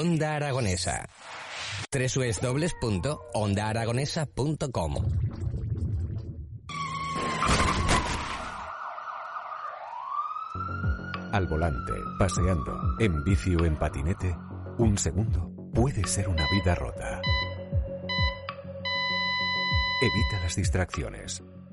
Onda Aragonesa. www.ondaaragonesa.com Al volante, paseando, en bici o en patinete, un segundo puede ser una vida rota. Evita las distracciones.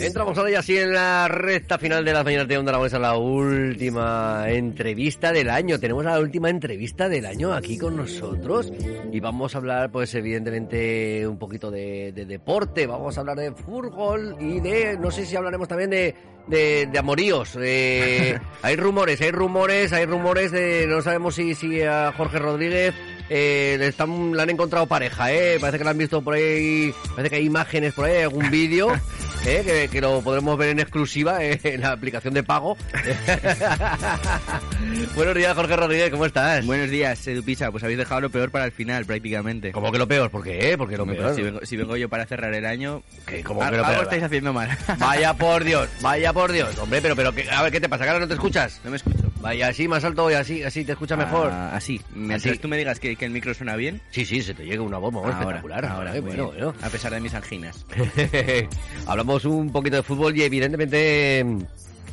Entramos ahora ya así en la recta final de las mañanas de Onda Aragonesa, la última entrevista del año. Tenemos la última entrevista del año aquí con nosotros y vamos a hablar, pues evidentemente, un poquito de, de deporte, vamos a hablar de fútbol y de, no sé si hablaremos también de, de, de amoríos. Eh, hay rumores, hay rumores, hay rumores de, no sabemos si, si a Jorge Rodríguez eh, le, están, le han encontrado pareja, ¿eh? Parece que lo han visto por ahí, parece que hay imágenes por ahí, algún vídeo, ¿eh? que, que lo podremos ver en exclusiva eh, en la aplicación de pago. Buenos días, Jorge Rodríguez, ¿cómo estás? Buenos días, Edu Pisa. Pues habéis dejado lo peor para el final, prácticamente. ¿Cómo que lo peor? ¿Por qué? ¿Por qué lo peor? Si vengo, si vengo yo para cerrar el año, ¿Qué? ¿Cómo que lo peor? estáis haciendo mal. Vaya por Dios, vaya por Dios. Hombre, pero, pero, a ver, ¿qué te pasa? ¿Que ahora no te escuchas? No me escucho. Vaya, así, más alto y así, así te escucha mejor. Ah, así. Mientras Así. tú me digas que, que el micro suena bien. Sí, sí, se te llega una bomba ahora, espectacular. ahora, muy bueno, bueno. A pesar de mis anginas. Hablamos un poquito de fútbol y evidentemente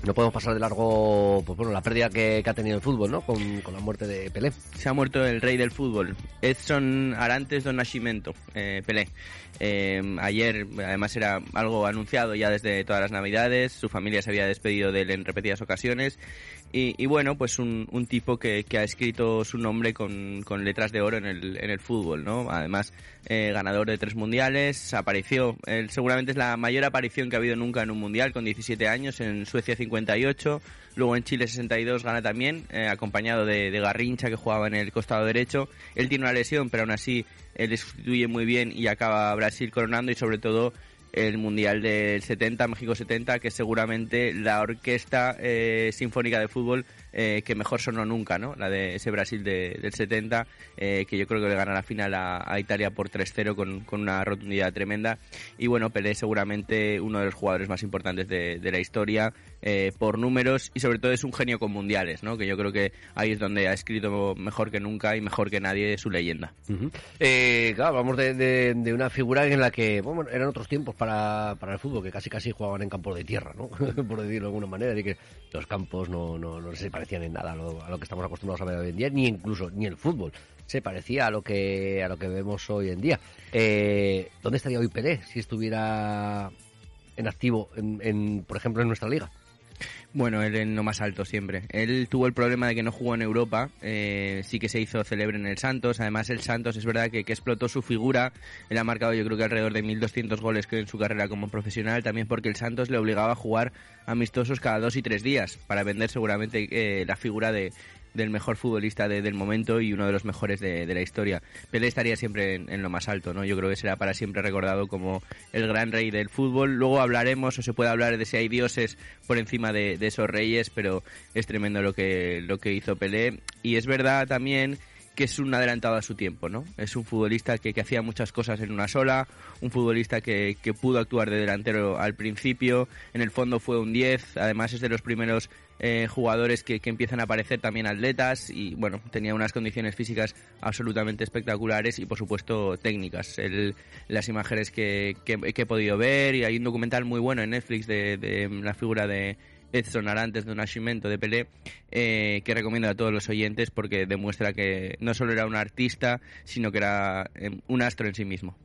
no podemos pasar de largo pues bueno, la pérdida que, que ha tenido el fútbol, ¿no? Con, con la muerte de Pelé. Se ha muerto el rey del fútbol, Edson Arantes do Nascimento, eh, Pelé. Eh, ayer, además, era algo anunciado ya desde todas las navidades. Su familia se había despedido de él en repetidas ocasiones. Y, bueno, pues un, un tipo que, que ha escrito su nombre con, letras de oro en el, en el fútbol, ¿no? Además, eh, ganador de tres mundiales, apareció, seguramente es la mayor aparición que ha habido nunca en un mundial, con 17 años, en Suecia 58, luego en Chile 62 gana también, eh, acompañado de, Garrincha que jugaba en el costado derecho. Él tiene una lesión, pero aún así él le sustituye muy bien y acaba Brasil coronando y sobre todo el Mundial del 70, México 70, que seguramente la orquesta eh, sinfónica de fútbol eh, que mejor sonó nunca, ¿no? La de ese Brasil de- del 70, eh, que yo creo que le gana la final a, a Italia por 3-0 con, con una rotundidad tremenda. Y bueno, Pelé seguramente uno de los jugadores más importantes de, de la historia eh, por números y sobre todo es un genio con mundiales, ¿no? Que yo creo que ahí es donde ha escrito mejor que nunca y mejor que nadie su leyenda. Eh, claro, hablamos de, de- de una figura en la que, bueno, eran otros tiempos para, para el fútbol, que casi casi jugaban en campos de tierra, ¿no? Por decirlo de alguna manera, de que los campos no, no, no se parecían en nada a lo, a lo que estamos acostumbrados a ver hoy en día, ni incluso, ni el fútbol se parecía a lo que, a lo que vemos hoy en día. Eh, ¿Dónde estaría hoy Pelé si estuviera en activo, en, en, por ejemplo, en nuestra liga? Bueno, él en lo más alto siempre. Él tuvo el problema de que no jugó en Europa, eh, sí que se hizo célebre en el Santos. Además, el Santos es verdad que, que explotó su figura. Él ha marcado yo creo que alrededor de 1.200 goles que en su carrera como profesional, también porque el Santos le obligaba a jugar amistosos cada dos y tres días para vender seguramente eh, la figura de, del mejor futbolista de- del momento y uno de los mejores de, la historia. Pelé estaría siempre en, lo más alto, ¿no? Yo creo que será para siempre recordado como el gran rey del fútbol. Luego hablaremos, o se puede hablar de si hay dioses por encima de, esos reyes, pero es tremendo lo que, lo que hizo Pelé. Y es verdad también que es un adelantado a su tiempo, ¿no? Es un futbolista que, hacía muchas cosas en una sola, un futbolista que, que pudo actuar de delantero al principio, en el fondo fue un 10, además es de los primeros eh, jugadores que, que empiezan a aparecer también atletas y bueno, tenía unas condiciones físicas absolutamente espectaculares y por supuesto técnicas. El- las imágenes que, que- que he podido ver y hay un documental muy bueno en Netflix de, de la figura de Edson Arantes de Nascimento de Pelé eh, que recomiendo a todos los oyentes porque demuestra que no solo era un artista sino que era eh, un astro en sí mismo.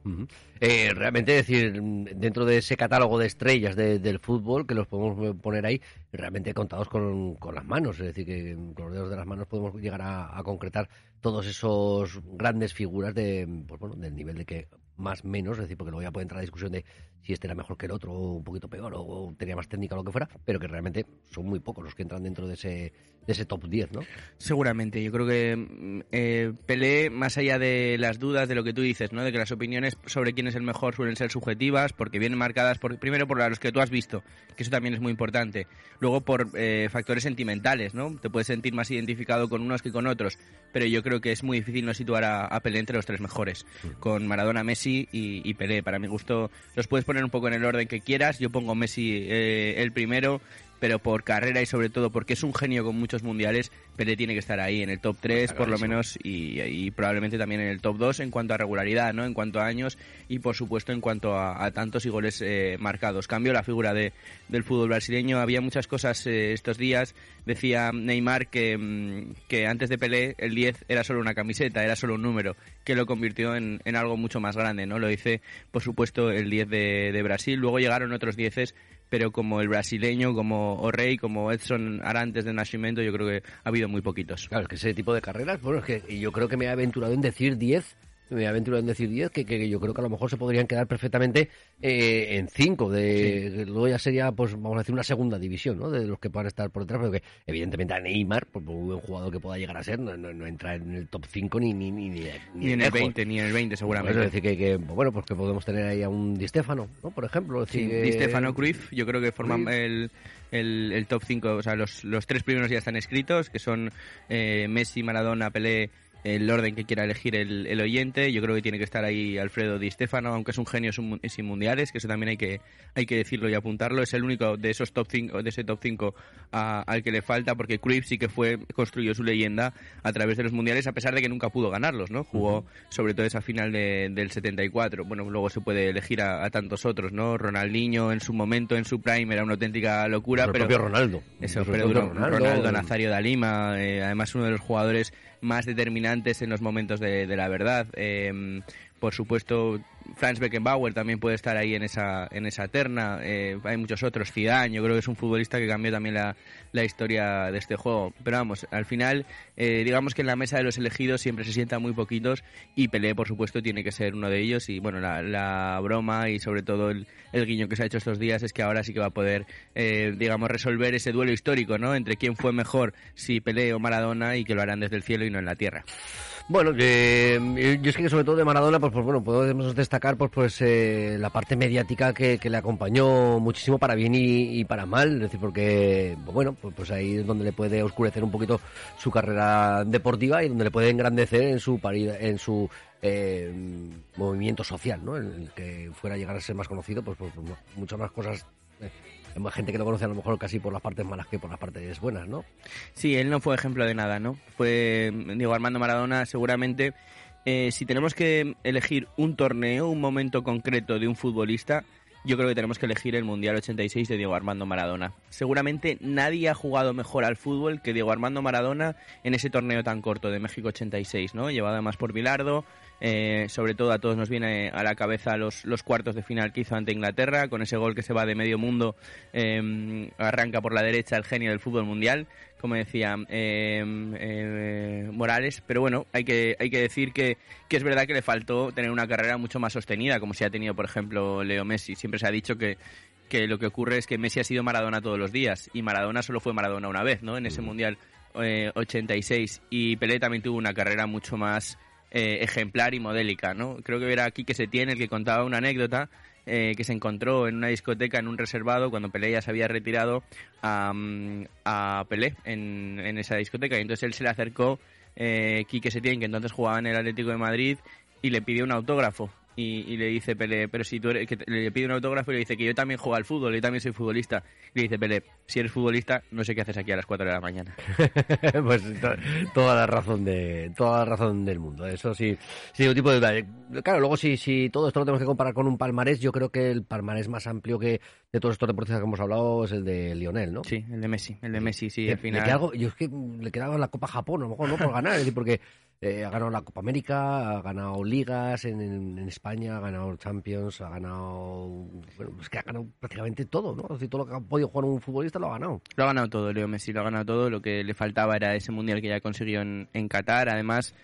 Eh, realmente, decir, dentro de ese catálogo de estrellas de- del fútbol, que los podemos poner ahí, realmente contados con, con las manos, es decir, que con los dedos de las manos podemos llegar a, a concretar todos esos grandes figuras de, pues bueno, del nivel de que más menos, es decir, porque luego ya puede entrar la discusión de si este era mejor que el otro, o un poquito peor, o, o tenía más técnica o lo que fuera, pero que realmente son muy pocos los que entran dentro de ese, de ese top 10, ¿no? Seguramente, yo creo que mm, eh, Pelé, más allá de las dudas de lo que tú dices, ¿no? de que las opiniones sobre quién es el mejor suelen ser subjetivas, porque vienen marcadas por, primero por los que tú has visto, que eso también es muy importante, luego por eh, factores sentimentales, ¿no? te puedes sentir más identificado con unos que con otros, pero yo creo que es muy difícil no situar a, a Pelé entre los tres mejores, con Maradona, Messi y, y Pelé. Para mi gusto, los puedes poner un poco en el orden que quieras, yo pongo Messi eh, el primero, pero por carrera y sobre todo porque es un genio con muchos mundiales, Pelé tiene que estar ahí en el top 3 por lo menos y, y probablemente también en el top 2 en cuanto a regularidad, ¿no? En cuanto a años y por supuesto en cuanto a, a tantos y goles eh, marcados. Cambio la figura de, del fútbol brasileño, había muchas cosas eh, estos días, decía Neymar que, mm, que antes de Pelé el 10 era solo una camiseta, era solo un número, que lo convirtió en, en algo mucho más grande, ¿no? Lo dice por supuesto el 10 de, de Brasil, luego llegaron otros 10 pero como el brasileño, como O'Reilly, como Edson Arantes de Nascimento, yo creo que ha habido muy poquitos. Claro, es que ese tipo de carreras, bueno, es que yo creo que me he aventurado en decir 10 me he aventurado en decir 10, que, que, yo creo que a lo mejor se podrían quedar perfectamente eh, en 5. De, Luego ya sería, pues vamos a decir, una segunda división, ¿no? De los que puedan estar por detrás, porque evidentemente a Neymar, por muy buen jugador que pueda llegar a ser, no, no, no entra en el top 5 ni, ni, ni, ni, ni en el 20, ni en el 20 seguramente. es decir, que, que, bueno, pues que podemos tener ahí a un Di Stefano, ¿no? Por ejemplo. Sí, Di Stefano, Cruyff, yo creo que forman el... El, el, top 5, o sea, los, los tres primeros ya están escritos, que son eh, Messi, Maradona, Pelé, el orden que quiera elegir el, el, oyente. Yo creo que tiene que estar ahí Alfredo Di Stefano, aunque es un genio sin mundiales, que eso también hay que, hay que decirlo y apuntarlo. Es el único de esos top 5, de ese top 5 a, al que le falta, porque Cruyff sí que fue, construyó su leyenda a través de los mundiales, a pesar de que nunca pudo ganarlos, ¿no? Jugó uh -huh. sobre todo esa final de, del 74. Bueno, luego se puede elegir a, a, tantos otros, ¿no? Ronaldinho en su momento, en su prime, era una auténtica locura. Pero propio Ronaldo. Eso, pero Ronaldo, Ronaldo, Nazario da Lima, eh, además uno de los jugadores más determinantes en los momentos de, de la verdad. Eh, por supuesto, Franz Beckenbauer también puede estar ahí en esa, en esa terna. Eh, hay muchos otros. Zidane, yo creo que es un futbolista que cambió también la, la historia de este juego. Pero vamos, al final, eh, digamos que en la mesa de los elegidos siempre se sientan muy poquitos y Pelé, por supuesto, tiene que ser uno de ellos. Y bueno, la, la broma y sobre todo el, el, guiño que se ha hecho estos días es que ahora sí que va a poder, eh, digamos, resolver ese duelo histórico, ¿no? Entre quién fue mejor, si Pelé o Maradona, y que lo harán desde el cielo y no en la tierra. Bueno, eh, yo es que sobre todo de Maradona, pues, pues bueno, podemos destacar pues, pues eh, la parte mediática que, que, le acompañó muchísimo para bien y, para mal, es decir, porque, bueno, pues, pues ahí es donde le puede oscurecer un poquito su carrera deportiva y donde le puede engrandecer en su en su eh, movimiento social, ¿no? En el que fuera a llegar a ser más conocido, pues, pues, muchas más cosas eh, hay más gente que lo conoce a lo mejor casi por las partes malas que por las partes buenas, ¿no? Sí, él no fue ejemplo de nada, ¿no? Fue, digo, Armando Maradona seguramente, eh, si tenemos que elegir un torneo, un momento concreto de un futbolista, yo creo que tenemos que elegir el Mundial 86 de Diego Armando Maradona. Seguramente nadie ha jugado mejor al fútbol que Diego Armando Maradona en ese torneo tan corto de México 86, ¿no? Llevado además por Bilardo, eh, sobre todo a todos nos viene a la cabeza los, cuartos de final que hizo ante Inglaterra, con ese gol que se va de medio mundo, eh, arranca por la derecha el genio del fútbol mundial, como decía eh, Morales, pero bueno, hay que, hay que decir que, que, es verdad que le faltó tener una carrera mucho más sostenida, como si ha tenido, por ejemplo, Leo Messi. Siempre se ha dicho que, que lo que ocurre es que Messi ha sido Maradona todos los días, y Maradona solo fue Maradona una vez, ¿no? En ese Mundial 86, y Pelé también tuvo una carrera mucho más eh, ejemplar y modélica, ¿no? Creo que era aquí que se tiene el que contaba una anécdota eh, que se encontró en una discoteca en un reservado cuando Pelé ya se había retirado a, Pelé en, en, esa discoteca. Y entonces él se le acercó eh, Quique Setién que entonces jugaba en el Atlético de Madrid y le pidió un autógrafo y, y, le dice Pelé, pero si tú eres, que le pide un autógrafo y le dice que yo también juego al fútbol, yo también soy futbolista. Y le dice Pelé, si eres futbolista, no sé qué haces aquí a las 4 de la mañana. pues to toda la razón de toda la razón del mundo. Eso sí, sí, un tipo de claro, luego si si todo esto lo tenemos que comparar con un palmarés, yo creo que el palmarés más amplio que de todos estos deportistas que hemos hablado es el de Lionel, ¿no? Sí, el de Messi, el de Messi, sí, al final. Le queda algo, yo es que le quedaba la Copa Japón, a lo mejor no por ganar, es decir, porque eh, ha ganado la Copa América, ha ganado ligas en, España, ha ganado Champions, ha ganado. Bueno, es que ha ganado prácticamente todo, ¿no? Todo lo que ha podido jugar un futbolista lo ha ganado. Lo ha ganado todo, Leo Messi, lo ha ganado todo. Lo que le faltaba era ese mundial que ya consiguió en Qatar. Además,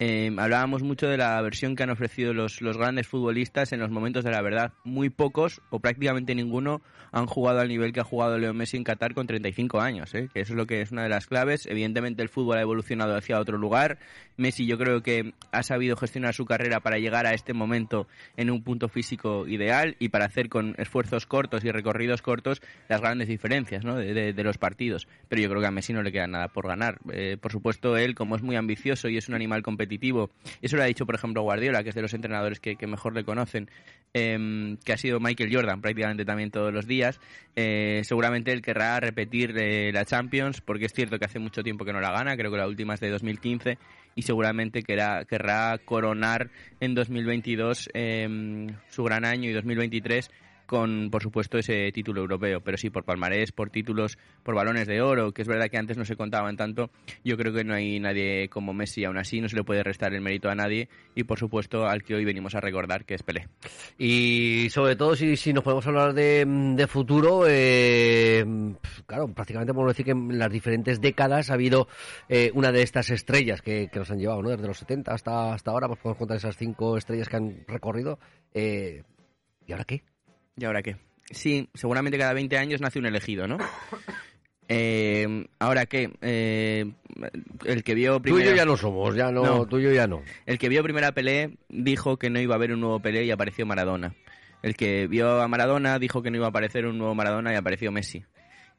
Eh, hablábamos mucho de la versión que han ofrecido los, los grandes futbolistas en los momentos de la verdad. Muy pocos o prácticamente ninguno han jugado al nivel que ha jugado Leo Messi en Qatar con 35 años, ¿eh? que eso es lo que es una de las claves. Evidentemente el fútbol ha evolucionado hacia otro lugar. Messi yo creo que ha sabido gestionar su carrera para llegar a este momento en un punto físico ideal y para hacer con esfuerzos cortos y recorridos cortos las grandes diferencias ¿no? de, de- de los partidos. Pero yo creo que a Messi no le queda nada por ganar. Eh, por supuesto, él, como es muy ambicioso y es un animal competitivo, eso lo ha dicho, por ejemplo, Guardiola, que es de los entrenadores que, mejor le conocen, em, que ha sido Michael Jordan prácticamente también todos los días. Eh, seguramente él querrá repetir eh, la Champions, porque es cierto que hace mucho tiempo que no la gana, creo que la última es de 2015, y seguramente querrá, querrá coronar en 2022 em, su gran año y 2023 con, por supuesto, ese título europeo. Pero sí, por palmarés, por títulos, por balones de oro, que es verdad que antes no se contaban tanto. Yo creo que no hay nadie como Messi, aún así no se le puede restar el mérito a nadie. Y, por supuesto, al que hoy venimos a recordar, que es Pelé. Y sobre todo, si, si nos podemos hablar de, de futuro, eh, claro, prácticamente podemos decir que en las diferentes décadas ha habido eh, una de estas estrellas que, que nos han llevado, ¿no? Desde los 70 hasta, hasta ahora, pues podemos contar esas cinco estrellas que han recorrido. Eh, ¿Y ahora qué? ¿Y ahora qué? Sí, seguramente cada 20 años nace un elegido, ¿no? Eh, ¿Ahora qué? Eh, el que vio Tú y yo primero... ya no somos, ya no, No. tú y yo ya no. El que vio primera Pelé dijo que no iba a haber un nuevo Pelé y apareció Maradona. El que vio a Maradona dijo que no iba a aparecer un nuevo Maradona y apareció Messi.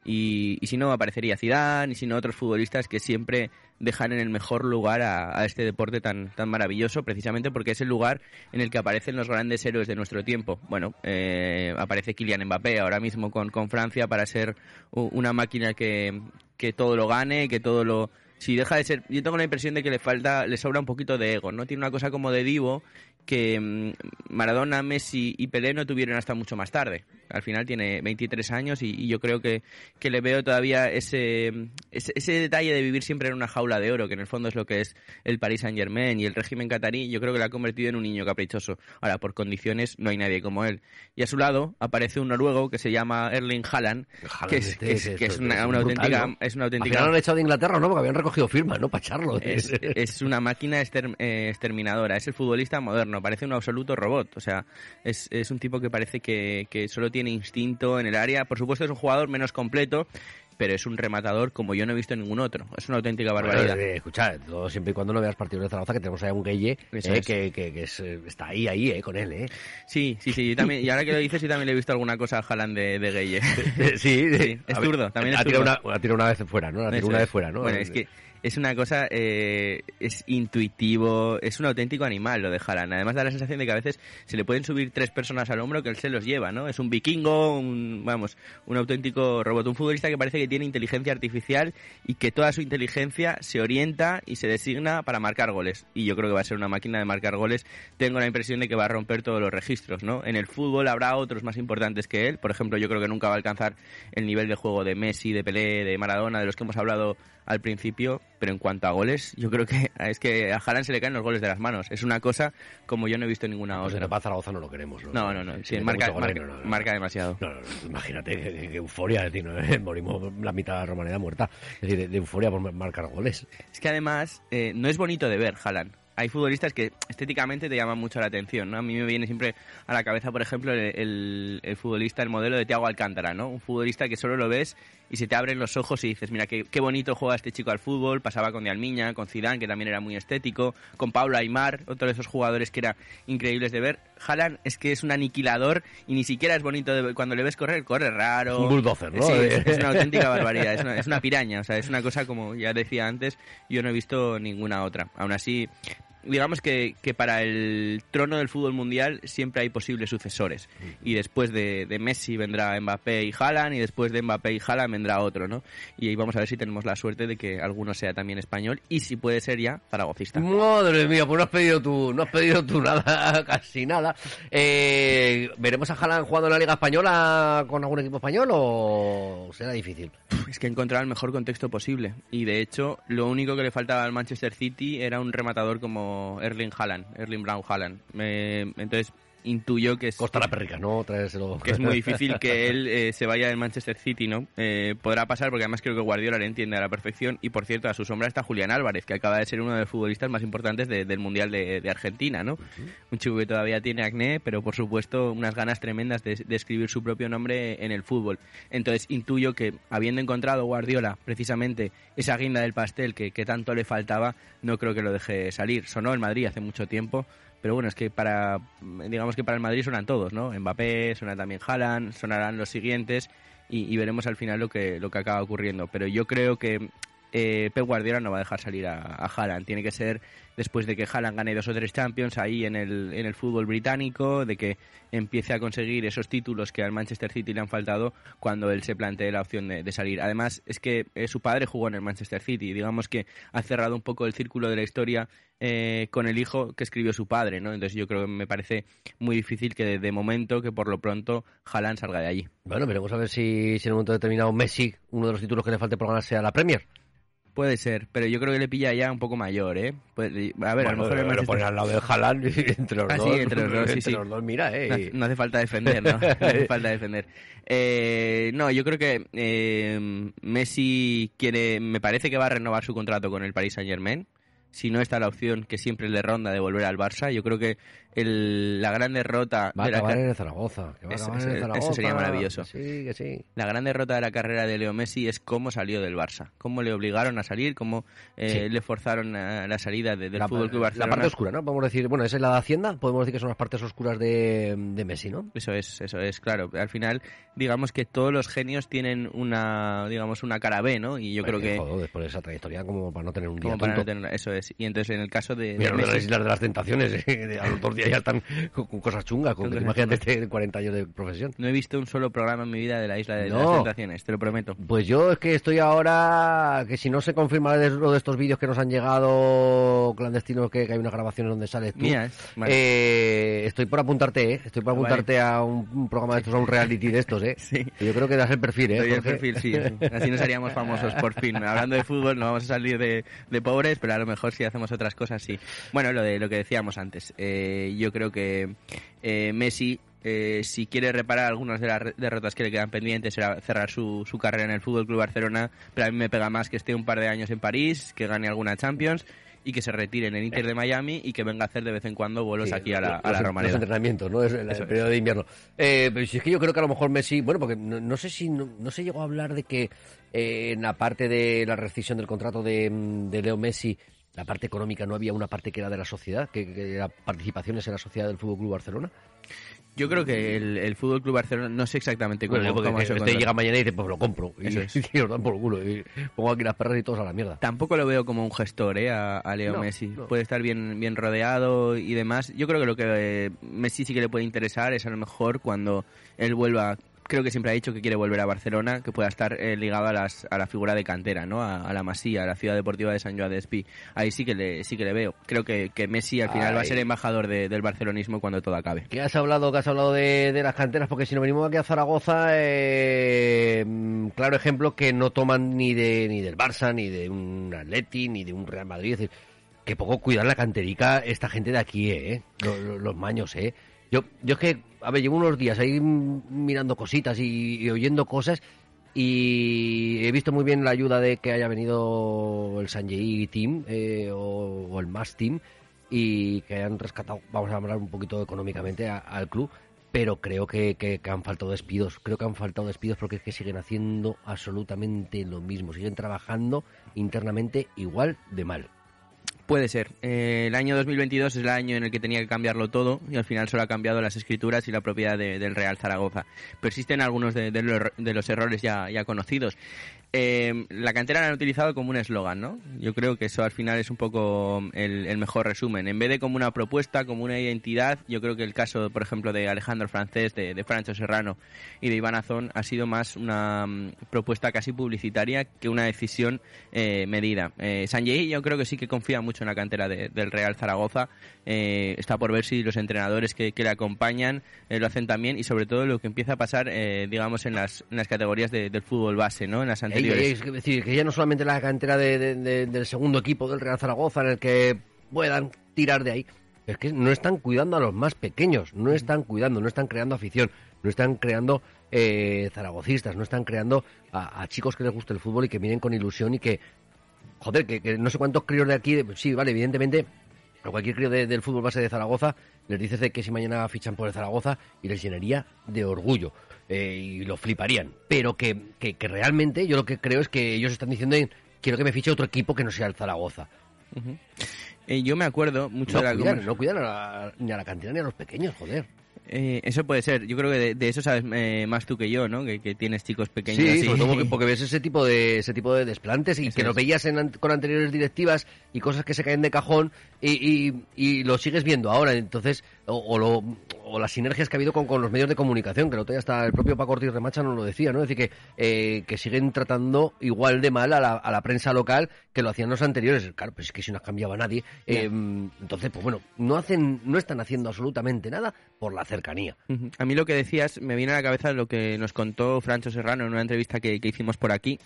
Y, y si no, aparecería Zidane y si no, otros futbolistas que siempre dejan en el mejor lugar a, este deporte tan, tan maravilloso, precisamente porque es el lugar en el que aparecen los grandes héroes de nuestro tiempo. Bueno, eh, aparece Kylian Mbappé ahora mismo con, con Francia para ser una máquina que, que todo lo gane, que todo lo, si deja de ser yo tengo la impresión de que le falta le sobra un poquito de ego no tiene una cosa como de divo que mm, Maradona Messi y Pelé no tuvieron hasta mucho más tarde al final tiene 23 años y, y yo creo que, que le veo todavía ese, ese ese detalle de vivir siempre en una jaula de oro que en el fondo es lo que es el Paris Saint Germain y el régimen catarí yo creo que le ha convertido en un niño caprichoso ahora por condiciones no hay nadie como él y a su lado aparece un noruego que se llama Erling Haaland que es, que es- que es una, una auténtica es una Al auténtica final lo han echado de Inglaterra, ¿no? Porque habían recogido firmas, ¿no? Para echarlo. es, una máquina eh, exterminadora, es el futbolista moderno, parece un absoluto robot, o sea, es, es un tipo que parece que, que solo tiene instinto en el área, por supuesto es un jugador menos completo, pero es un rematador como yo no he visto ningún otro, es una auténtica barbaridad. Bueno, eh, escucha, todo siempre y cuando no veas partidos de Zaragoza, que tenemos ahí a un Gueye eh, que, que- que es, eh, está ahí, ahí, eh, con él, ¿eh? Sí, sí, sí, yo también, y ahora que lo dices, yo también le he visto alguna cosa a Haaland de, de Gueye. sí, Sí, es zurdo, también es ha tirado una, tirado vez fuera, ¿no? La tiró Eso una vez fuera, ¿no? Bueno, es que es una cosa, eh, es intuitivo, es un auténtico animal lo de. Además da la sensación de que a veces se le pueden subir tres personas al hombro que él se los lleva, ¿no? Es un vikingo, un, vamos, un auténtico robot, un futbolista que parece que tiene inteligencia artificial y que toda su inteligencia se orienta y se designa para marcar goles. Y yo creo que va a ser una máquina de marcar goles. Tengo la impresión de que va a romper todos los registros, ¿no? En el fútbol habrá otros más importantes que él. Por ejemplo, yo creo que nunca va a alcanzar el nivel de juego de Messi, de Pelé, de Maradona, de los que hemos hablado al principio, pero en cuanto a goles, yo creo que es que a Haaland se le caen los goles de las manos. Es una cosa como yo no he visto en ninguna Pues en otra. Paz Zaragoza no lo queremos, ¿no? No, no, no. Sí, mete marca, marca, no, no. marca demasiado. No, no, no, imagínate qué, euforia, ¿no? morimos la mitad de la romanidad muerta. Es decir, de, de euforia por marcar goles. Es que además eh, no es bonito de ver Haaland. Hay futbolistas que estéticamente te llaman mucho la atención, ¿no? A mí me viene siempre a la cabeza, por ejemplo, el, el- el futbolista, el modelo de Thiago Alcántara, ¿no? Un futbolista que solo lo ves y se te abren los ojos y dices, mira, qué, qué bonito juega este chico al fútbol. Pasaba con De Almiña, con Zidane, que también era muy estético, con Pablo Aymar, otro de esos jugadores que era increíbles de ver. Haaland es que es un aniquilador y ni siquiera es bonito de ver. Cuando le ves correr, corre raro. Es un bulldozer, ¿no? Sí, es, es una auténtica barbaridad. Es una, es una piraña, o sea, es una cosa como ya decía antes, yo no he visto ninguna otra. Aún así, digamos que, que para el trono del fútbol mundial siempre hay posibles sucesores. Y después de, de Messi vendrá Mbappé y Haaland, y después de Mbappé y Haaland vendrá otro, ¿no? Y ahí vamos a ver si tenemos la suerte de que alguno sea también español y si puede ser ya zaragocista. Madre mía, pues no has pedido tú, no has pedido tú nada, casi nada. Eh, ¿Veremos a Haaland jugando en la Liga Española con algún equipo español o será difícil? Es que encontrar el mejor contexto posible. Y de hecho, lo único que le faltaba al Manchester City era un rematador como Erling Haaland, Erling Brown Haaland. Eh, entonces, intuyo que es, Costa la perrica, ¿no? Que es muy difícil que él eh, se vaya del Manchester City, ¿no? Eh, podrá pasar porque además creo que Guardiola le entiende a la perfección y por cierto a su sombra está Julián Álvarez, que acaba de ser uno de los futbolistas más importantes de- del Mundial de, de Argentina, ¿no? Un chico que todavía tiene acné, pero por supuesto unas ganas tremendas de, de escribir su propio nombre en el fútbol. Entonces intuyo que habiendo encontrado Guardiola precisamente esa guinda del pastel que, que tanto le faltaba, no creo que lo deje salir. Sonó en Madrid hace mucho tiempo, pero bueno, es que para, digamos que para el Madrid suenan todos, ¿no? Mbappé, suena también Haaland, sonarán los siguientes y, y veremos al final lo que, lo que acaba ocurriendo. Pero yo creo que eh, Pep Guardiola no va a dejar salir a, a Haaland. Tiene que ser después de que Haaland gane dos o tres Champions ahí en el, en el fútbol británico, de que empiece a conseguir esos títulos que al Manchester City le han faltado cuando él se plantee la opción de, salir. Además, es que eh, su padre jugó en el Manchester City, digamos que ha cerrado un poco el círculo de la historia eh, con el hijo que escribió su padre, ¿no? Entonces yo creo que me parece muy difícil que de, de momento, que por lo pronto, Haaland salga de allí. Bueno, veremos a ver si, si en un momento determinado Messi, uno de los títulos que le falte por ganar sea la Premier. Puede ser, pero yo creo que le pilla ya un poco mayor, ¿eh? Puede- a ver, a lo mejor lo Manchester ponen al lado de Haaland entre los Ah, sí, dos. entre los dos, sí, entre sí. los dos, mira, No eh. hace, no hace falta defender, ¿no? No hace falta defender. Eh, no, yo creo que eh, Messi quiere, me parece que va a renovar su contrato con el Paris Saint Germain. Si no está la opción que siempre le ronda de volver al Barça, yo creo que el- la gran derrota Va a de la acabar car- en el Zaragoza. que va a en el eso- eso Zaragoza. sería maravilloso. Sí, que sí. la gran derrota de la carrera de Leo Messi es cómo salió del Barça, cómo le obligaron a salir, cómo eh, Sí. le forzaron a la salida de- del la, Fútbol Club la Barcelona. parte oscura, ¿no? Podemos decir, bueno, esa es la de Hacienda, podemos decir que son las partes oscuras de, de Messi, ¿no? Eso es, eso es, claro. Al final, digamos que todos los genios tienen una, digamos, una cara B, ¿no? Y yo creo que... Joder, después de esa trayectoria, como para no tener un día no tonto. tener- eso es. Y entonces, en el caso de, de Mira, de las Messi- Islas de las Tentaciones, eh, a los dos días ya están con, con cosas chungas. Con, cosas imagínate chungas. este 40 años de profesión. no he visto un solo programa en mi vida de la Isla de No. las Tentaciones, te lo prometo. Pues yo es que estoy ahora, que si no se confirma lo de estos vídeos que nos han llegado clandestinos, que, que hay unas grabaciones donde sales tú, Mía, ¿eh? Vale. eh, estoy por apuntarte, ¿eh? Estoy por Vale. apuntarte a un, un programa de estos, a un reality de estos, ¿eh? Sí. Yo creo que das el perfil, ¿eh? Doy el perfil, sí, sí. Así nos haríamos famosos por fin. Hablando de fútbol, no vamos a salir de, de pobres, pero a lo mejor si hacemos otras cosas, sí. Bueno, lo de lo que decíamos antes. eh, yo creo que eh, Messi, eh, si quiere reparar algunas de las derrotas que le quedan pendientes, será cerrar su, su carrera en el Fútbol Club Barcelona. Pero a mí me pega más que esté un par de años en París, que gane alguna Champions y que se retire en el Inter de Miami y que venga a hacer de vez en cuando vuelos Sí, aquí a la, a la los- Romareda. Los entrenamientos, ¿no? Es el, es. periodo de invierno. Eh, pero si es que yo creo que a lo mejor Messi, bueno, porque no, no sé si no, no se llegó a hablar de que eh, en la parte de la rescisión del contrato de, mm, de Leo Messi, la parte económica no había una parte que era de la sociedad, que, que era participaciones en la sociedad del Fútbol Club Barcelona. Yo creo que el, el Fútbol Club Barcelona, no sé exactamente cómo, Bueno, porque se este llega mañana y dice, pues lo compro. Y, Eso es. y os dan por el culo. Y pongo aquí las perras y todos a la mierda. Tampoco lo veo como un gestor, ¿eh? A, a Leo No, Messi. no. Puede estar bien, bien rodeado y demás. Yo creo que lo que eh, Messi sí que le puede interesar es a lo mejor cuando él vuelva. Creo que siempre ha dicho que quiere volver a Barcelona, que pueda estar eh, ligado a, las, a la figura de cantera, ¿no? A, a la Masía, a la ciudad deportiva de San Joan de Espí. Ahí sí que le, sí que le veo. Creo que, que Messi al final va a ser embajador de- del barcelonismo cuando todo acabe. ¿Qué has hablado, que has hablado de, de las canteras? Porque si nos venimos aquí a Zaragoza, eh, mm, claro ejemplo que no toman ni de ni del Barça, ni de un Atleti, ni de un Real Madrid. Es decir, que poco cuidan la canterica esta gente de aquí, ¿eh? Los- los maños, ¿eh? Yo, yo es que, a ver, llevo unos días ahí mirando cositas y, oyendo cosas y he visto muy bien la ayuda de que haya venido el Sanjay Team eh, o, el Más Team y que hayan rescatado, vamos a hablar un poquito económicamente al club, pero creo que han faltado despidos, creo que han faltado despidos porque es que siguen haciendo absolutamente lo mismo, siguen trabajando internamente igual de mal. Puede ser. Eh, el año 2022 es el año en el que tenía que cambiarlo todo y al final solo ha cambiado las escrituras y la propiedad de- del Real Zaragoza. Persisten algunos de, los, de los errores ya, conocidos. Eh, la cantera la han utilizado como un eslogan, ¿no? Yo creo que eso al final es un poco el, el mejor resumen. En vez de como una propuesta, como una identidad, yo creo que el caso, por ejemplo, de Alejandro Francés, de, de Francho Serrano y de Iván Azón ha sido más una mm, propuesta casi publicitaria que una decisión eh, medida. Eh, Sanjay yo creo que sí que confía mucho en la cantera de- del Real Zaragoza. Eh, está por ver si los entrenadores que, que le acompañan eh, lo hacen también y sobre todo lo que empieza a pasar, eh, digamos, en las, en las categorías de- del fútbol base, ¿no? En las anteriores. ey, es decir, que ya no solamente la cantera de- del segundo equipo del Real Zaragoza en el que puedan tirar de ahí, es que no están cuidando a los más pequeños, no están cuidando, no están creando afición, no están creando eh, zaragocistas, no están creando a, a chicos que les guste el fútbol y que miren con ilusión y que, joder, que, que no sé cuántos críos de aquí, sí, vale, evidentemente, a cualquier crío de- del fútbol base de Zaragoza les dices de que si mañana fichan por el Zaragoza y les llenaría de orgullo eh, y lo fliparían. Pero que, que, que realmente yo lo que creo es que ellos están diciendo quiero que me fiche otro equipo que no sea el Zaragoza. Eh, yo me acuerdo mucho No de la cuidan, no cuidan a la- ni a la cantera ni a los pequeños, joder. Eh, eso puede ser. Yo creo que de, de eso sabes eh, más tú que yo, ¿no? Que, que tienes chicos pequeños. Sí, todo porque, porque ves ese tipo de ese tipo de desplantes y Eso que lo veías en, con anteriores directivas y cosas que se caen de cajón y, y, y lo sigues viendo ahora. Entonces, o, o lo, o las sinergias que ha habido con, con los medios de comunicación, que el otro día hasta el propio Paco Ortiz Remacha nos lo decía, ¿no? Es decir, que, eh, que siguen tratando igual de mal a la, a la prensa local que lo hacían los anteriores. Claro, pues es que si no has cambiado a nadie. eh, entonces, pues bueno, no hacen, no están haciendo absolutamente nada por la cercanía. A mí lo que decías me viene a la cabeza lo que nos contó Francho Serrano en una entrevista que, que hicimos por aquí.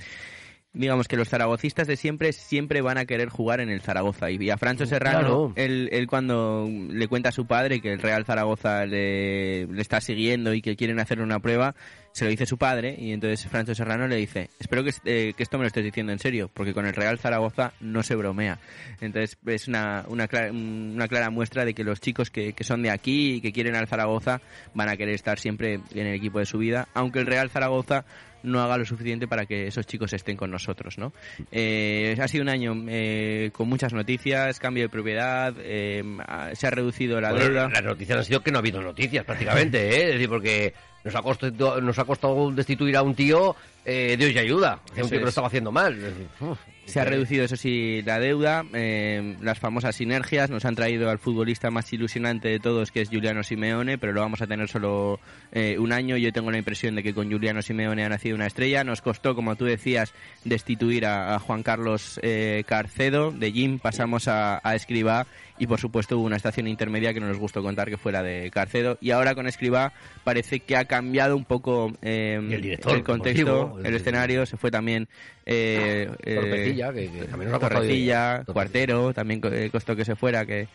Digamos que los zaragocistas de siempre siempre van a querer jugar en el Zaragoza. Y a Francho Serrano, Claro. él, él cuando le cuenta a su padre que el Real Zaragoza le, le está siguiendo y que quieren hacerle una prueba, se lo dice su padre y entonces Francho Serrano le dice, espero que, eh, que esto me lo estés diciendo en serio, porque con el Real Zaragoza no se bromea. Entonces es una, una, clara, una clara muestra de que los chicos que, que son de aquí y que quieren al Zaragoza van a querer estar siempre en el equipo de su vida, aunque el Real Zaragoza no haga lo suficiente para que esos chicos estén con nosotros, ¿no? Eh, ha sido un año eh, con muchas noticias, cambio de propiedad, eh, se ha reducido la Bueno, deuda. Las noticias han sido que no ha habido noticias prácticamente, ¿eh? Es decir, porque nos ha costado, nos ha costado destituir a un tío, eh, Dios y ayuda. Que lo es. estaba haciendo mal. Uf, Se ha reducido, eso sí, la deuda, eh, las famosas sinergias, nos han traído al futbolista más ilusionante de todos, que es Juliano Simeone, pero lo vamos a tener solo eh, un año. Yo tengo la impresión de que con Juliano Simeone ha nacido una estrella. Nos costó, como tú decías, destituir a, a Juan Carlos eh, Carcedo. De Jim pasamos a, a Escribá y, por supuesto, hubo una estación intermedia que no nos gustó contar, que fue la de Carcedo. Y ahora con Escribá parece que ha cambiado un poco eh, el director contexto, el el- escenario. Se fue también... Eh, eh, Torrecilla, que, que también nos ha Torrecilla, Torrecilla. Cuartero, también eh, costó que se fuera, que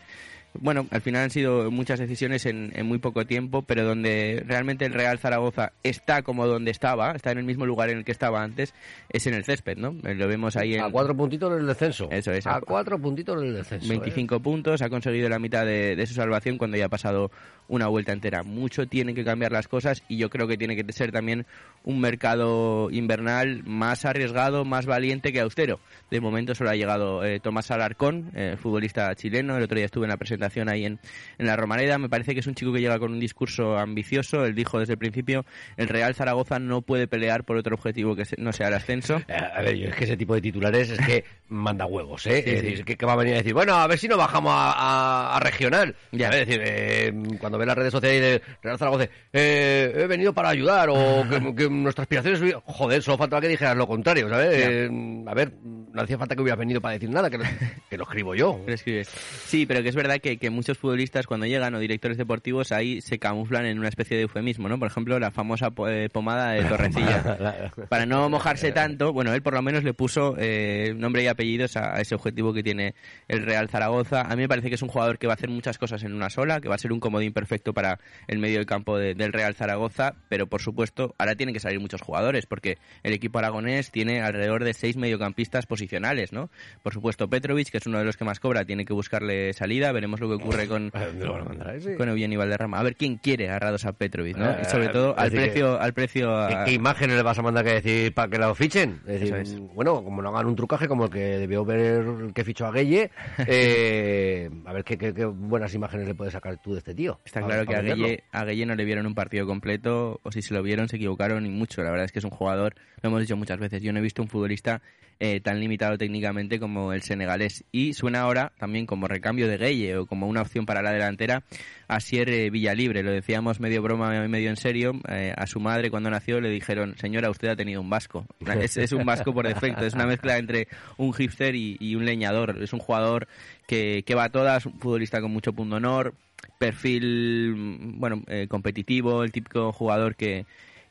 bueno, al final han sido muchas decisiones en, en muy poco tiempo, pero donde realmente el Real Zaragoza está como donde estaba, está en el mismo lugar en el que estaba antes, es en el césped, ¿no? Eh, Lo vemos ahí en A cuatro puntitos del descenso. Eso es, A a- cuatro puntitos del descenso. ¿eh? 25 puntos, ha conseguido la mitad de, de su salvación cuando ya ha pasado una vuelta entera. Mucho tienen que cambiar las cosas y yo creo que tiene que ser también un mercado invernal más arriesgado, más valiente que austero. De momento solo ha llegado eh, Tomás Alarcón, eh, futbolista chileno. El otro día estuve en la presentación ahí en, en la Romareda. Me parece que es un chico que llega con un discurso ambicioso. Él dijo desde el principio, el Real Zaragoza no puede pelear por otro objetivo que no sea el ascenso. Eh, A ver, yo es que ese tipo de titulares es que manda huevos, ¿eh? Sí, es sí. decir, que, que va a venir a decir, bueno, a ver si nos bajamos a, a- a regional. Ya. A ver, es decir, eh, cuando las redes sociales de Real Zaragoza, eh, he venido para ayudar o que, que nuestra aspiración es... Joder, solo faltaba que dijeras lo contrario, ¿sabes? Eh, a ver, no hacía falta que hubieras venido para decir nada, que lo, que lo escribo yo. Lo escribes. Sí, pero que es verdad que, que muchos futbolistas cuando llegan o directores deportivos ahí se camuflan en una especie de eufemismo, ¿no? Por ejemplo, la famosa eh, pomada de Torrecilla. Para no mojarse tanto, bueno, él por lo menos le puso eh, nombre y apellidos a, a ese objetivo que tiene el Real Zaragoza. A mí me parece que es un jugador que va a hacer muchas cosas en una sola, que va a ser un comodín perfecto para el medio del campo de- del Real Zaragoza, pero por supuesto ahora tienen que salir muchos jugadores porque el equipo aragonés tiene alrededor de seis mediocampistas posicionales, ¿no? Por supuesto Petrovic, que es uno de los que más cobra, tiene que buscarle salida, veremos lo que ocurre con, ¿A a a con Eugenio Valderrama. A ver quién quiere a Radoslav Petrovic, ¿no? Y sobre todo al precio, al precio a- ¿Qué, imágenes le vas a mandar que decir para que lo fichen? Es decir, Eso es. bueno, como no hagan un trucaje como el que debió ver el que fichó a Gueye, eh, a ver qué, qué- qué buenas imágenes le puedes sacar tú de este tío. Está Claro que a. Gueye, a no le vieron un partido completo, o si se lo vieron se equivocaron y mucho. La verdad es que es un jugador, lo hemos dicho muchas veces, yo no he visto un futbolista eh, tan limitado técnicamente como el senegalés. Y suena ahora también como recambio de Gueye o como una opción para la delantera a Sier eh, Villalibre. Lo decíamos medio broma y medio en serio. Eh, a su madre cuando nació le dijeron, señora, usted ha tenido un vasco. Es, es un vasco por defecto, es una mezcla entre un hipster y, y un leñador. Es un jugador que, que va a todas, un futbolista con mucho punto honor, perfil bueno eh, competitivo, el típico jugador que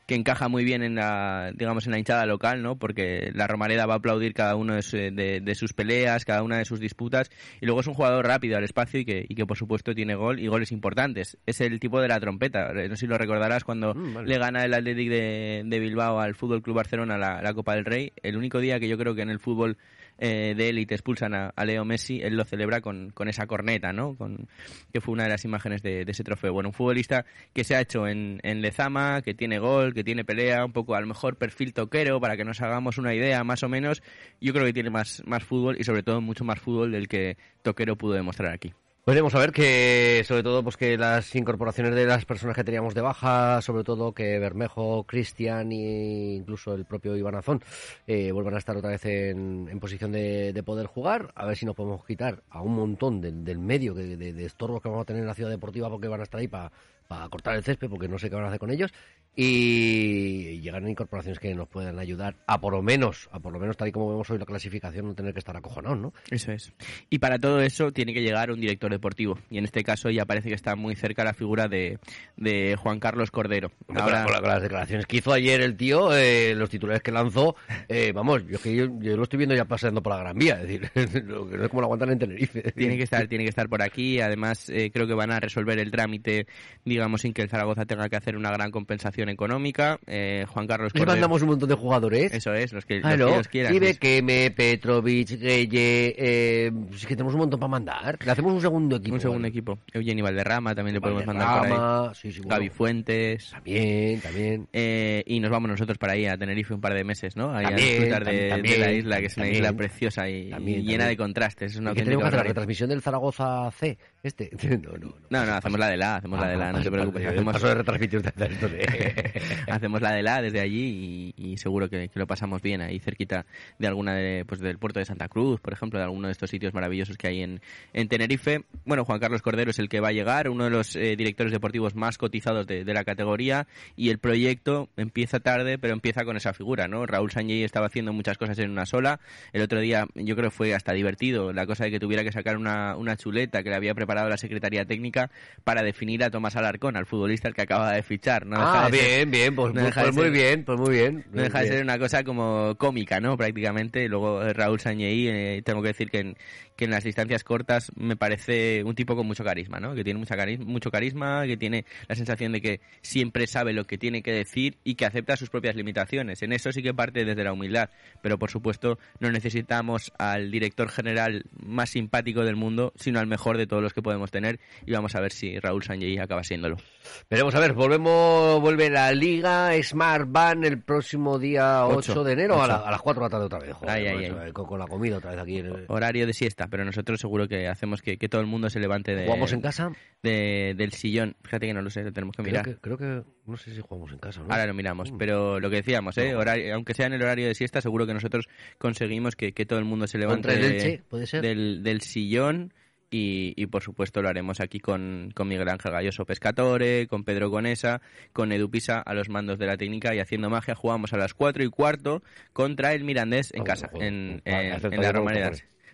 que encaja muy bien en la, digamos, en la hinchada local, ¿no? Porque la Romareda va a aplaudir cada uno de, su- de- de sus peleas, cada una de sus disputas, y luego es un jugador rápido al espacio y que, y que por supuesto tiene gol y goles importantes. Es el tipo de la trompeta. No sé si lo recordarás cuando Mm, vale. le gana el Athletic de, de Bilbao al Fútbol Club Barcelona la, la Copa del Rey. El único día que yo creo que en el fútbol eh, de élite expulsan a, a Leo Messi, él lo celebra con, con esa corneta, ¿no? Con, que fue una de las imágenes de, de ese trofeo. Bueno, un futbolista que se ha hecho en, en Lezama, que tiene gol, que tiene pelea, un poco a lo mejor perfil toquero, para que nos hagamos una idea más o menos. Yo creo que tiene más, más fútbol y sobre todo mucho más fútbol del que toquero pudo demostrar aquí. Veremos a ver que, sobre todo, pues que las incorporaciones de las personas que teníamos de baja, sobre todo que Bermejo, Cristian e incluso el propio Iván Azón, eh, vuelvan a estar otra vez en, en posición de, de poder jugar. A ver si nos podemos quitar a un montón del, del medio de, de, de estorbos que vamos a tener en la ciudad deportiva porque van a estar ahí para cortar el césped, porque no sé qué van a hacer con ellos. Y llegar a incorporaciones que nos puedan ayudar a por lo menos, a por lo menos tal y como vemos hoy la clasificación, no tener que estar acojonados, ¿no? Eso es. Y para todo eso tiene que llegar un director deportivo. Y en este caso ya parece que está muy cerca la figura de, de Juan Carlos Cordero. Hombre, la- con la- con las declaraciones que hizo ayer el tío, eh, los titulares que lanzó, eh, vamos, yo, que yo, yo lo estoy viendo ya paseando por la Gran Vía, es decir, no es como lo aguantan en Tenerife. Tiene que estar, tiene que estar por aquí. Además, eh, creo que van a resolver el trámite, digamos, sin que el Zaragoza tenga que hacer una gran compensación económica. Eh, Juan Carlos Le Cordero. mandamos un montón de jugadores. Eso es, los que, los que ellos quieran. Ibe Keme, Petrovic, Gueye, eh, es que tenemos un montón para mandar. Le hacemos un segundo equipo. un segundo ¿vale? equipo. Eugenio Valderrama también le podemos mandar por ahí. Sí, sí, bueno. Gaby Fuentes. También, también. Eh, y nos vamos nosotros para ahí a Tenerife un par de meses, ¿no? Ahí También, a disfrutar de, tam- de la también, isla, que es una también. isla preciosa y, También, y llena también. de contrastes. Es una ¿Y ¿Qué auténtica tenemos que hacer? ¿La retransmisión del Zaragoza C? ¿Este? No, no, no. No, no, hacemos la de la, hacemos la de la, no te preocupes. Hacemos, Paso de retransmitir esto de... hacemos la de la desde allí y, y seguro que, que lo pasamos bien ahí cerquita de alguna de, pues del puerto de Santa Cruz, por ejemplo, de alguno de estos sitios maravillosos que hay en, en Tenerife. Bueno, Juan Carlos Cordero es el que va a llegar, uno de los eh, directores deportivos más cotizados de, de la categoría y el proyecto empieza tarde, pero empieza con esa figura, ¿no? Raúl Sanjay estaba haciendo muchas cosas en una sola. El otro día yo creo que fue hasta divertido la cosa de que tuviera que sacar una, una chuleta que le había preparado la Secretaría Técnica para definir a Tomás Alarcón, al futbolista al que acaba de fichar. No Ah, de ser- bien, bien, pues, no pues- de pues muy ser- bien, pues muy bien. no deja de Bien. ser una cosa como cómica, ¿no? Prácticamente. Luego eh, Raúl Sañeí, eh, tengo que decir que en, que en las distancias cortas me parece un tipo con mucho carisma, ¿no? Que tiene mucha cari- mucho carisma, que tiene la sensación de que siempre sabe lo que tiene que decir y que acepta sus propias limitaciones. En eso sí que parte desde la humildad. Pero por supuesto no necesitamos al director general más simpático del mundo, sino al mejor de todos los que podemos tener. Y vamos a ver si Raúl Sañeí acaba siéndolo. Veremos a ver, volvemos, vuelve la Liga Smart Van el próximo día 8, Ocho, de enero a, la- a las 4 de la tarde otra vez. Joder, Ay, ay, macho, ay. eh, Con, con la comida otra vez aquí. en el- Horario de siesta, pero nosotros seguro que hacemos que, que todo el mundo se levante de, ¿Jugamos en casa? de- del sillón. Fíjate que no lo sé, lo tenemos que Creo mirar. que, creo que, no sé si jugamos en casa, ¿no? Ahora lo miramos, Mm. pero lo que decíamos, ¿eh? No. Horario- aunque sea en el horario de siesta, seguro que nosotros conseguimos que, que todo el mundo se levante Contra el de- Elche, ¿puede ser? del, del sillón y, y, por supuesto lo haremos aquí con, con Miguel Ángel Galloso Pescatore, con Pedro Conesa, con Edu Pisa a los mandos de la técnica y haciendo magia jugamos a las 4 y cuarto contra el Mirandés en Oh, casa, en, Ah, la Romareda.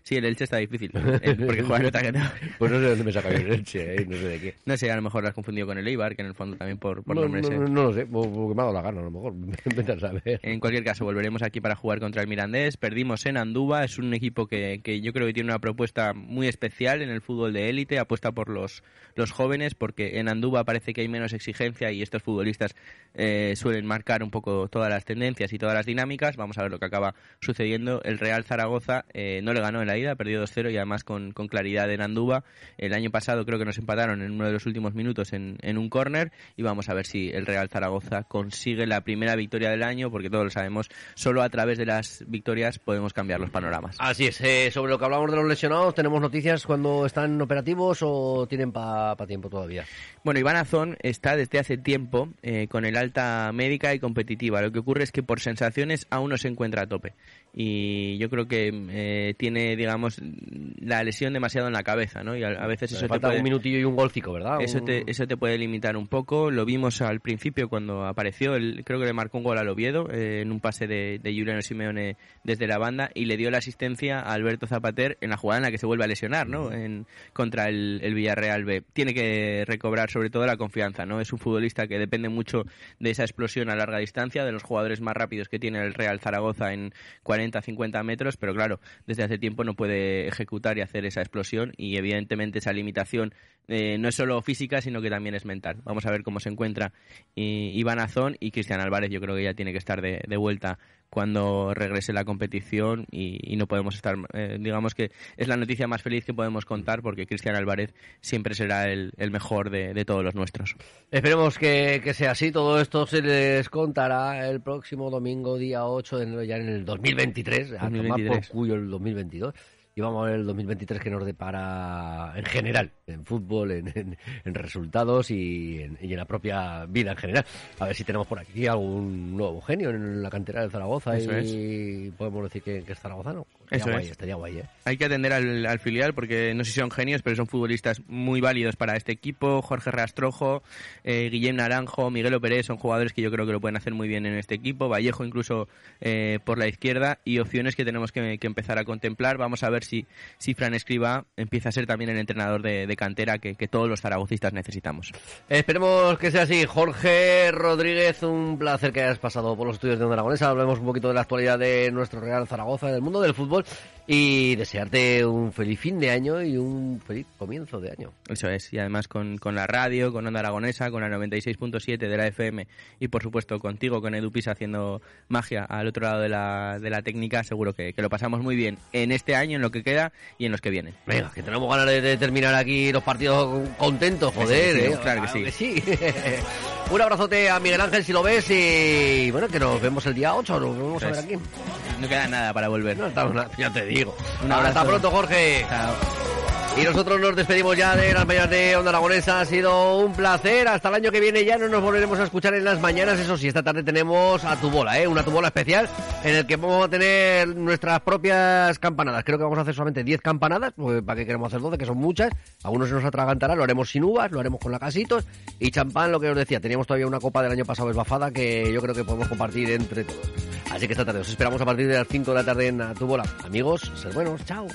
Sí, el Elche está difícil, eh, porque juega en otra categoría. Pues no sé de dónde me saca yo el Elche, eh, no sé de qué. No sé, a lo mejor lo has confundido con el Eibar, que en el fondo también por, por No, nombres. no, eh. no, no lo sé, porque me ha dado la gana, a lo mejor. Vete a saber. En cualquier caso, volveremos aquí para jugar contra el Mirandés. Perdimos en Andúba, es un equipo que, que yo creo que tiene una propuesta muy especial en el fútbol de élite, apuesta por los, los jóvenes, porque en Andúba parece que hay menos exigencia y estos futbolistas eh, suelen marcar un poco todas las tendencias y todas las dinámicas. Vamos a ver lo que acaba sucediendo. El Real Zaragoza eh, no le ganó en la ida, perdió 2-0 y además con, con claridad en Andúba. El año pasado creo que nos empataron en uno de los últimos minutos en, en un córner y vamos a ver si el Real Zaragoza consigue la primera victoria del año, porque todos lo sabemos, solo a través de las victorias podemos cambiar los panoramas. Así es, eh, sobre lo que hablamos de los lesionados, ¿tenemos noticias cuando están operativos o tienen para tiempo todavía? Bueno, Iván Azón está desde hace tiempo eh, con el alta médica y competitiva. Lo que ocurre es que por sensaciones aún no se encuentra a tope. Y yo creo que eh, tiene, digamos, la lesión demasiado en la cabeza, ¿no? Y a, a veces eso te falta puede... un minutillo y un golcico, ¿verdad? Eso te, eso te puede limitar un poco. Lo vimos al principio cuando apareció. El, creo que le marcó un gol al Oviedo eh, en un pase de, de Juliano Simeone desde la banda y le dio la asistencia a Alberto Zapater en la jugada en la que se vuelve a lesionar, ¿no? En, contra el, el Villarreal B. Tiene que recobrar sobre todo la confianza, ¿no? Es un futbolista que depende mucho de esa explosión a larga distancia, de los jugadores más rápidos que tiene el Real Zaragoza en 40-50 metros, pero claro, desde hace tiempo no puede ejecutar y hacer esa explosión y evidentemente esa limitación eh, no es solo física, sino que también es mental. Vamos a ver cómo se encuentra I- Iván Azón y Cristian Álvarez. Yo creo que ya tiene que estar de vuelta cuando regrese la competición y, y no podemos estar, eh, digamos que es la noticia más feliz que podemos contar porque Cristian Álvarez siempre será el, el mejor de, de todos los nuestros. Esperemos que, que sea así. Todo esto se les contará el próximo domingo, día 8 de enero, ya en el 2023. A tomar 2023. por cuyo el 2022. Y vamos a ver el 2023 que nos depara en general, en fútbol, en, en- en resultados y en, y en la propia vida en general. A ver si tenemos por aquí algún nuevo genio en la cantera de Zaragoza Eso y podemos decir que, que es zaragozano. Estaría Eso guay, es. estaría guay, ¿eh? Hay que atender al, al filial porque no sé si son genios, pero son futbolistas muy válidos para este equipo. Jorge Rastrojo, eh, Guillem Naranjo, Miguel Pérez son jugadores que yo creo que lo pueden hacer muy bien en este equipo. Vallejo incluso eh, por la izquierda y opciones que tenemos que, que empezar a contemplar. Vamos a ver si, si Fran Escriba empieza a ser también el entrenador de, de cantera que, que todos los zaragocistas necesitamos. Esperemos que sea así. Jorge Rodríguez, un placer que hayas pasado por los estudios de Onda Aragonesa. Hablemos un poquito de la actualidad de nuestro Real Zaragoza, del mundo del fútbol fútbol. Y desearte un feliz fin de año y un feliz comienzo de año. Eso es, y además con, con la radio, con Onda Aragonesa, con la 96.7 de la FM y por supuesto contigo, con Edu Pisa haciendo magia al otro lado de la, de la técnica, seguro que, que lo pasamos muy bien en este año, en lo que queda y en los que vienen. Venga, que tenemos ganas de, de terminar aquí los partidos contentos, joder. Sí, ¿eh? claro que sí. un abrazote a Miguel Ángel si lo ves y bueno, que nos vemos el día 8, nos vamos a ver aquí. No queda nada para volver. No, estamos nada, ya te digo. Un hasta pronto, Jorge. Chao. Y nosotros nos despedimos ya de las mañanas de Onda Aragonesa. Ha sido un placer. Hasta el año que viene ya no nos volveremos a escuchar en las mañanas. Eso sí, esta tarde tenemos a tu bola, ¿eh? Una tu bola especial en el que vamos a tener nuestras propias campanadas. Creo que vamos a hacer solamente 10 campanadas, pues, para que queremos hacer 12, que son muchas. Algunos se nos atragantará, lo haremos sin uvas, lo haremos con lacasitos. Y champán, lo que os decía, teníamos todavía una copa del año pasado esbafada que yo creo que podemos compartir entre todos. Así que esta tarde os esperamos a partir de las 5 de la tarde en a tu bola. Amigos, sed buenos, chao.